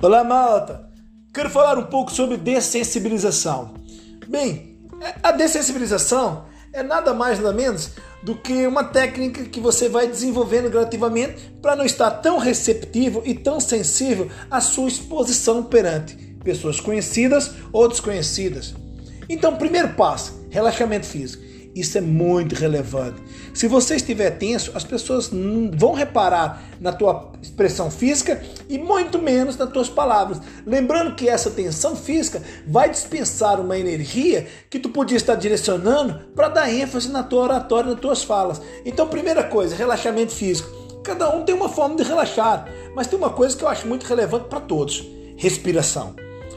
Olá, malta! Quero falar um pouco sobre dessensibilização. Bem, a dessensibilização é nada mais nada menos do que uma técnica que você vai desenvolvendo gradativamente para não estar tão receptivo e tão sensível à sua exposição perante pessoas conhecidas ou desconhecidas. Então, primeiro passo, relaxamento físico. Isso é muito relevante. Se você estiver tenso, as pessoas vão reparar na tua expressão física e muito menos nas tuas palavras. Lembrando que essa tensão física vai dispensar uma energia que tu podia estar direcionando para dar ênfase na tua oratória, nas tuas falas. Então, primeira coisa, relaxamento físico. Cada um tem uma forma de relaxar, mas tem uma coisa que eu acho muito relevante para todos: respiração.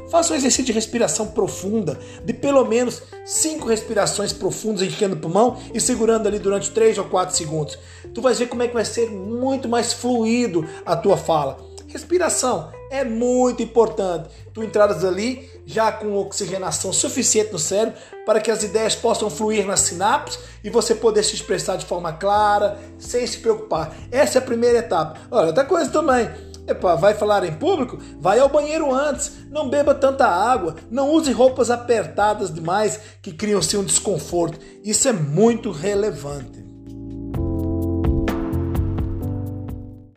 Faça um exercício de respiração profunda, de pelo menos cinco respirações profundas, enchendo o pulmão e segurando ali durante 3 ou 4 segundos. Tu vai ver como é que vai ser muito mais fluido a tua fala. Respiração é muito importante. Tu entradas ali já com oxigenação suficiente no cérebro para que as ideias possam fluir nas sinapses e você poder se expressar de forma clara, sem se preocupar. Essa é a primeira etapa. Olha, outra coisa também Epa, vai falar em público? Vai ao banheiro antes, não beba tanta água, não use roupas apertadas demais que criam-se um desconforto. Isso é muito relevante.